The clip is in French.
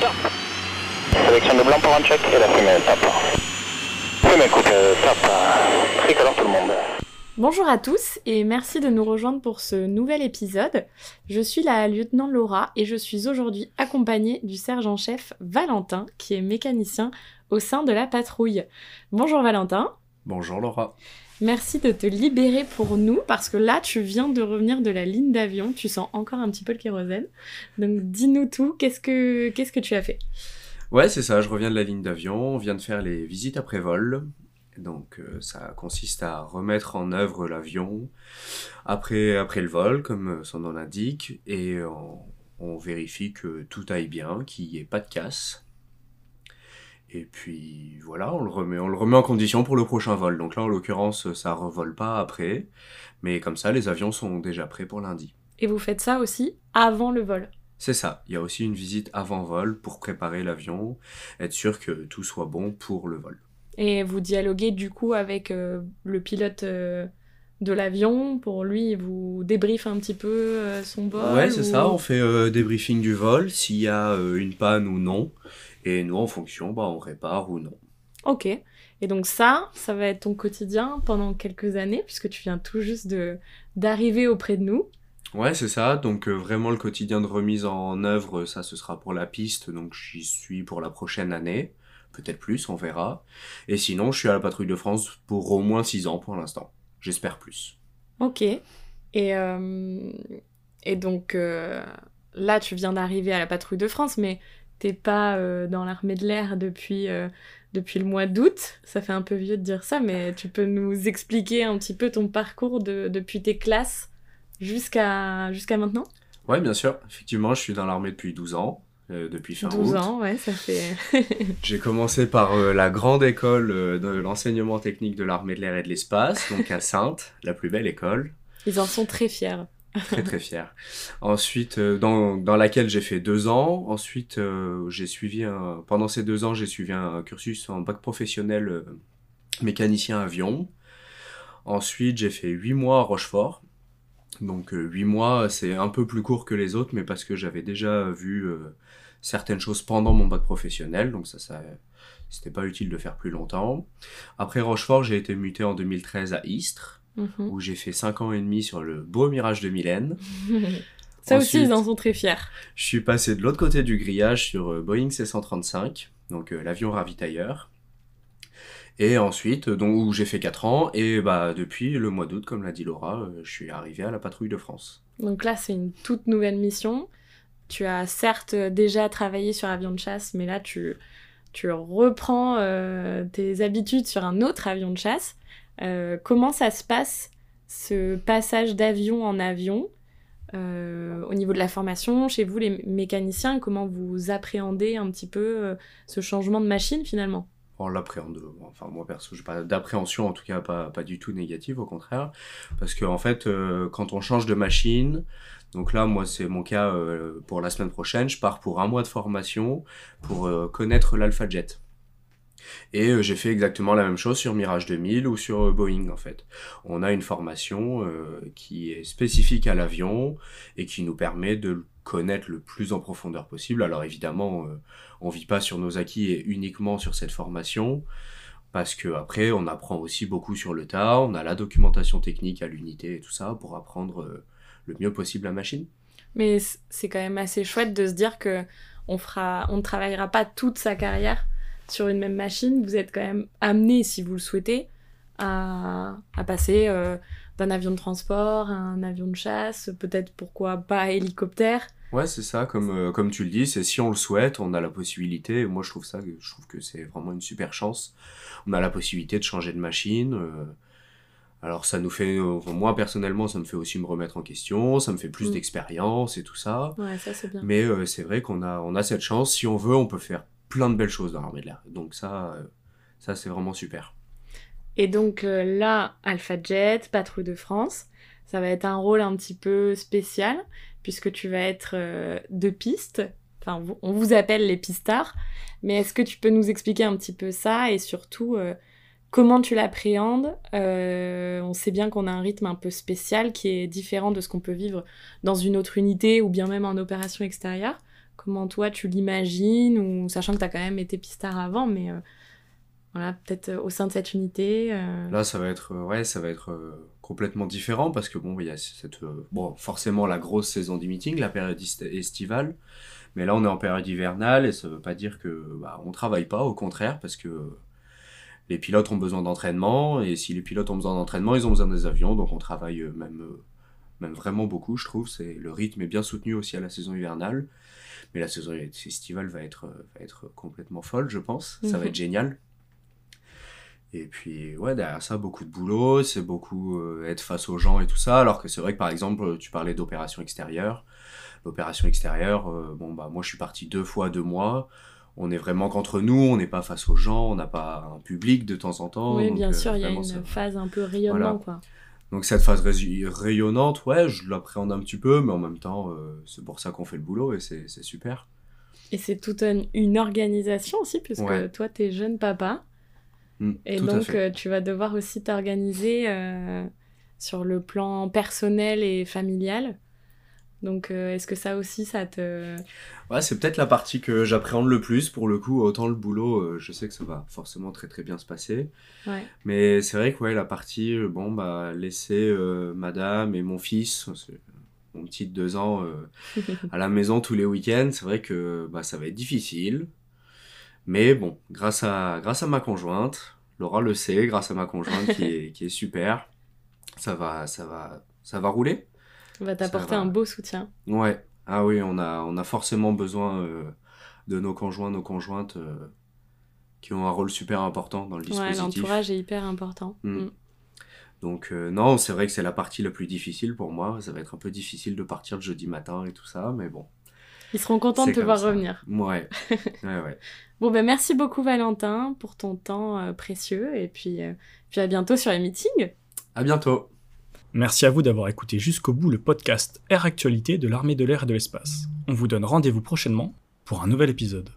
top. Sélection de blanc pour un check et la fumée top. Fumée coupée top. Tricolore tout le monde. Bonjour à tous et merci de nous rejoindre pour ce nouvel épisode. Je suis la lieutenant Laura et je suis aujourd'hui accompagnée du sergent-chef Valentin qui est mécanicien au sein de la patrouille. Bonjour Valentin. Bonjour Laura. Merci de te libérer pour nous parce que là tu viens de revenir de la ligne d'avion, tu sens encore un petit peu le kérosène. Donc dis-nous tout, qu'est-ce que qu'est-ce que tu as fait? Ouais, c'est ça, je reviens de la ligne d'avion, on vient de faire les visites après vol. Donc euh, ça consiste à remettre en œuvre l'avion après, après le vol, comme son nom l'indique, et on, on vérifie que tout aille bien, qu'il n'y ait pas de casse. Et puis voilà, on le remet, on le remet en condition pour le prochain vol. Donc là, en l'occurrence, ça revole pas après, mais comme ça, les avions sont déjà prêts pour lundi. Et vous faites ça aussi avant le vol? C'est ça. Il y a aussi une visite avant vol pour préparer l'avion, être sûr que tout soit bon pour le vol. Et vous dialoguez du coup avec euh, le pilote euh, de l'avion pour lui, vous débriefe un petit peu euh, son vol Ouais, c'est ou- ça. On fait euh, des briefings du vol, s'il y a euh, une panne ou non. Et nous, en fonction, bah, on répare ou non. Ok. Et donc ça, ça va être ton quotidien pendant quelques années puisque tu viens tout juste de d'arriver auprès de nous. Ouais, c'est ça. Donc euh, vraiment le quotidien de remise en œuvre, ça ce sera pour la piste. Donc j'y suis pour la prochaine année. Peut-être plus, on verra. Et sinon, je suis à la patrouille de France pour au moins 6 ans pour l'instant. J'espère plus. Ok. Et, euh, et donc euh, là, tu viens d'arriver à la patrouille de France, mais t'es pas euh, dans l'armée de l'air depuis, euh, depuis le mois d'août. Ça fait un peu vieux de dire ça, mais tu peux nous expliquer un petit peu ton parcours de, depuis tes classes jusqu'à jusqu'à maintenant? Ouais, bien sûr. Effectivement, je suis dans l'armée depuis 12 ans. euh, depuis fin 12 août. ans, ouais, ça fait... J'ai commencé par euh, la grande école euh, de l'enseignement technique de l'armée de l'air et de l'espace, donc à Sainte, la plus belle école. Ils en sont très fiers. Très très fier. Ensuite, euh, dans, dans laquelle j'ai fait deux ans. Ensuite, euh, j'ai suivi un, pendant ces deux ans, j'ai suivi un cursus en bac professionnel euh, mécanicien avion. Ensuite, j'ai fait huit mois à Rochefort. Donc huit mois, c'est un peu plus court que les autres, mais parce que j'avais déjà vu certaines choses pendant mon bac professionnel, donc ça, ça c'était pas utile de faire plus longtemps. Après Rochefort, j'ai été muté en 2013 à Istres Mhm. où j'ai fait 5 ans et demi sur le beau Mirage de Mylène. ça aussi, ils en sont très fiers. Je suis passé de l'autre côté du grillage sur euh, Boeing C-135, donc euh, l'avion ravitailleur. Et ensuite, euh, donc, où j'ai fait 4 ans, et bah depuis le mois d'août, comme l'a dit Laura, euh, je suis arrivé à la patrouille de France. Donc là, c'est une toute nouvelle mission. Tu as certes déjà travaillé sur avion de chasse, mais là, tu, tu reprends euh, tes habitudes sur un autre avion de chasse. Euh, comment ça se passe, ce passage d'avion en avion euh, au niveau de la formation, chez vous les mécaniciens, comment vous appréhendez un petit peu euh, ce changement de machine finalement? On l'appréhende, enfin moi perso, j'ai pas d'appréhension, en tout cas pas, pas du tout négative, au contraire. Parce que en fait, quand on change de machine, donc là, moi c'est mon cas pour la semaine prochaine, je pars pour un mois de formation pour euh, connaître l'Alpha Jet. Et euh, j'ai fait exactement la même chose sur Mirage 2000 ou sur euh, Boeing en fait. On a une formation euh, qui est spécifique à l'avion et qui nous permet de le connaître le plus en profondeur possible. Alors évidemment, euh, on vit pas sur nos acquis et uniquement sur cette formation parce que après on apprend aussi beaucoup sur le tas, on a la documentation technique à l'unité et tout ça pour apprendre le mieux possible la machine. Mais c'est quand même assez chouette de se dire que on fera, on ne travaillera pas toute sa carrière sur une même machine. Vous êtes quand même amené, si vous le souhaitez, à, à passer euh, d'un avion de transport à un avion de chasse, peut-être pourquoi pas hélicoptère. Ouais, c'est ça, comme, euh, comme tu le dis, c'est si on le souhaite, on a la possibilité. Moi, je trouve ça, je trouve que c'est vraiment une super chance. On a la possibilité de changer de machine. euh, alors, ça nous fait, euh, moi personnellement, ça me fait aussi me remettre en question, ça me fait plus Mm. d'expérience et tout ça. Ouais, ça c'est bien. Mais c'est vrai qu'on a, on a cette chance. Si on veut, on peut faire plein de belles choses dans l'armée de l'air. Donc ça, euh, ça c'est vraiment super. Et donc euh, là, Alpha Jet, Patrouille de France, ça va être un rôle un petit peu spécial, puisque tu vas être euh, de piste. Enfin, on vous appelle les pistards. Mais est-ce que tu peux nous expliquer un petit peu ça et surtout comment tu l'appréhendes? On sait bien qu'on a un rythme un peu spécial qui est différent de ce qu'on peut vivre dans une autre unité ou bien même en opération extérieure. Comment toi tu l'imagines, ou sachant que tu as quand même été pistard avant, mais euh, voilà, peut-être au sein de cette unité. Là, ça va être, ouais, ça va être complètement différent parce que bon, il y forcément la grosse saison du meeting, la période estivale. Mais là, on est en période hivernale et ça veut pas dire que bah, on travaille pas, au contraire, parce que les pilotes ont besoin d'entraînement et si les pilotes ont besoin d'entraînement, ils ont besoin des avions, donc on travaille euh, même, euh, même vraiment beaucoup, je trouve. C'est le rythme est bien soutenu aussi à la saison hivernale, mais la saison estivale va être va être complètement folle, je pense. Ça va mhm. être génial. Et puis, ouais, derrière ça, beaucoup de boulot, c'est beaucoup euh, être face aux gens et tout ça. Alors que c'est vrai que, par exemple, tu parlais d'opération extérieure l'opération extérieure, euh, bon bah moi je suis parti deux fois deux mois. On est vraiment qu'entre nous, on n'est pas face aux gens, on n'a pas un public de temps en temps. Oui, bien euh, sûr, il y a une phase un peu rayonnante quoi. Donc cette phase rayonnante, ouais, je l'appréhende un petit peu, mais en même temps, euh, c'est pour ça qu'on fait le boulot et c'est super. Et c'est toute une, organisation aussi, puisque toi, toi, es jeune papa. Mmh, et donc, tu vas devoir aussi t'organiser sur le plan personnel et familial. Donc, euh, est-ce que ça aussi, ça te... Ouais, c'est peut-être la partie que j'appréhende le plus. Pour le coup, autant le boulot, euh, je sais que ça va forcément très très bien se passer. Ouais. Mais c'est vrai que ouais, la partie, euh, bon, bah, laisser madame et mon fils, mon petit de deux ans, à la maison tous les week-ends, c'est vrai que bah, ça va être difficile. Mais bon, grâce à, grâce à ma conjointe, Laura le sait, grâce à ma conjointe qui est, qui est super, ça va, ça va, ça va rouler. On va t'apporter un beau soutien. Ouais. Ah oui, on a, on a forcément besoin euh, de nos conjoints, nos conjointes euh, qui ont un rôle super important dans le dispositif. Ouais, l'entourage est hyper important. Mm. Mm. Donc euh, non, c'est vrai que c'est la partie la plus difficile pour moi. Ça va être un peu difficile de partir le jeudi matin et tout ça, mais bon. Ils seront contents de te voir revenir. Ouais. ouais, ouais. bon, ben merci beaucoup Valentin pour ton temps précieux et puis, puis à bientôt sur les meetings. À bientôt. Merci à vous d'avoir écouté jusqu'au bout le podcast Air Actualité de l'armée de l'air et de l'espace. On vous donne rendez-vous prochainement pour un nouvel épisode.